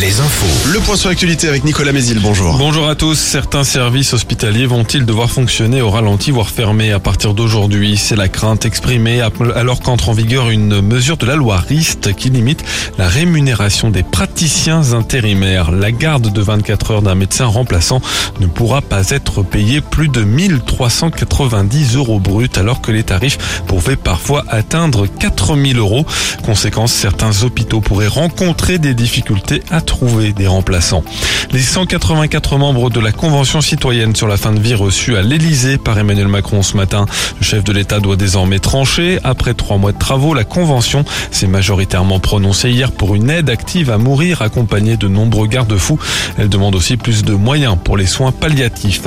les infos. Le point sur l'actualité avec Nicolas Mézil, bonjour. Bonjour à tous. Certains services hospitaliers vont-ils devoir fonctionner au ralenti, voire fermer à partir d'aujourd'hui? C'est la crainte exprimée alors qu'entre en vigueur une mesure de la loi RIST qui limite la rémunération des praticiens intérimaires. La garde de 24 heures d'un médecin remplaçant ne pourra pas être payée plus de 1390 euros bruts alors que les tarifs pouvaient parfois atteindre 4000 euros. Conséquence, certains hôpitaux pourraient rencontrer des difficultés à trouver des remplaçants. Les 184 membres de la Convention citoyenne sur la fin de vie reçue à l'Elysée par Emmanuel Macron ce matin. Le chef de l'État doit désormais trancher. Après trois mois de travaux, la Convention s'est majoritairement prononcée hier pour une aide active à mourir accompagnée de nombreux garde-fous. Elle demande aussi plus de moyens pour les soins palliatifs.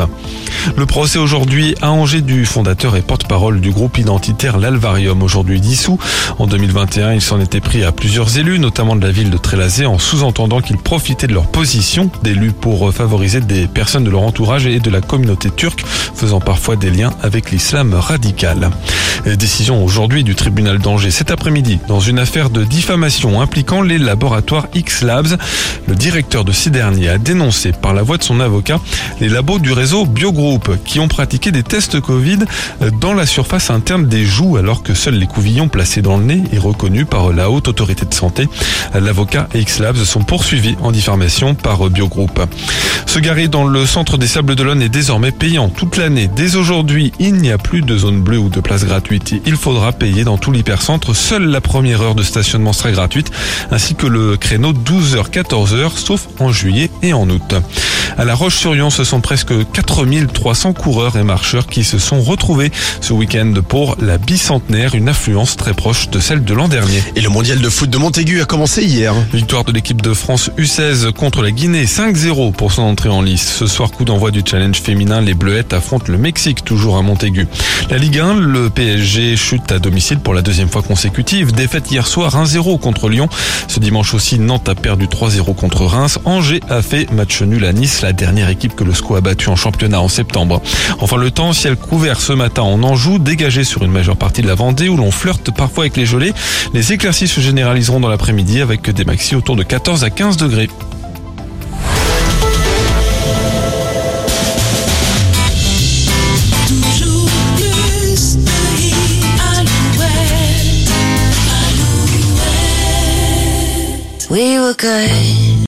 Le procès aujourd'hui à Angers du fondateur et porte-parole du groupe identitaire L'Alvarium, aujourd'hui dissous. En 2021, il s'en était pris à plusieurs élus, notamment de la ville de Trélazé, en sous-entendant qu'ils profitaient de leur position d'élus pour favoriser des personnes de leur entourage et de la communauté turque, faisant parfois des liens avec l'islam radical. Décision aujourd'hui du tribunal d'Angers cet après-midi dans une affaire de diffamation impliquant les laboratoires X-Labs. Le directeur de ces derniers a dénoncé par la voix de son avocat les labos du réseau Biogroup qui ont pratiqué des tests Covid dans la surface interne des joues alors que seuls les couvillons placés dans le nez est reconnu par la haute autorité de santé. L'avocat et X-Labs sont poursuivis en diffamation par Biogroup. Se garer dans le centre des Sables d'Olonne est désormais payant toute l'année. Dès aujourd'hui, il n'y a plus de zone bleue ou de place gratuite. Il faudra payer dans tout l'hypercentre. Seule la première heure de stationnement sera gratuite, ainsi que le créneau 12h-14h, sauf en juillet et en août. À La Roche-sur-Yon, ce sont presque 4300 coureurs et marcheurs qui se sont retrouvés ce week-end pour la bicentenaire, une affluence très proche de celle de l'an dernier. Et le mondial de foot de Montaigu a commencé hier. Victoire de l'équipe de France U16 contre la Guinée, 5-0 pour son entrée en lice. Ce soir, coup d'envoi du challenge féminin, les Bleuettes affrontent le Mexique, toujours à Montaigu. La Ligue 1, le PSG chute à domicile pour la deuxième fois consécutive. Défaite hier soir 1-0 contre Lyon. Ce dimanche aussi, Nantes a perdu 3-0 contre Reims. Angers a fait match nul à Nice, la dernière équipe que le SCO a battu en championnat en septembre. Enfin, le temps, ciel couvert ce matin en Anjou, dégagé sur une majeure partie de la Vendée où l'on flirte parfois avec les gelées. Les éclaircies se généraliseront dans l'après-midi avec des maxis autour de 14 à 15 degrés. We were good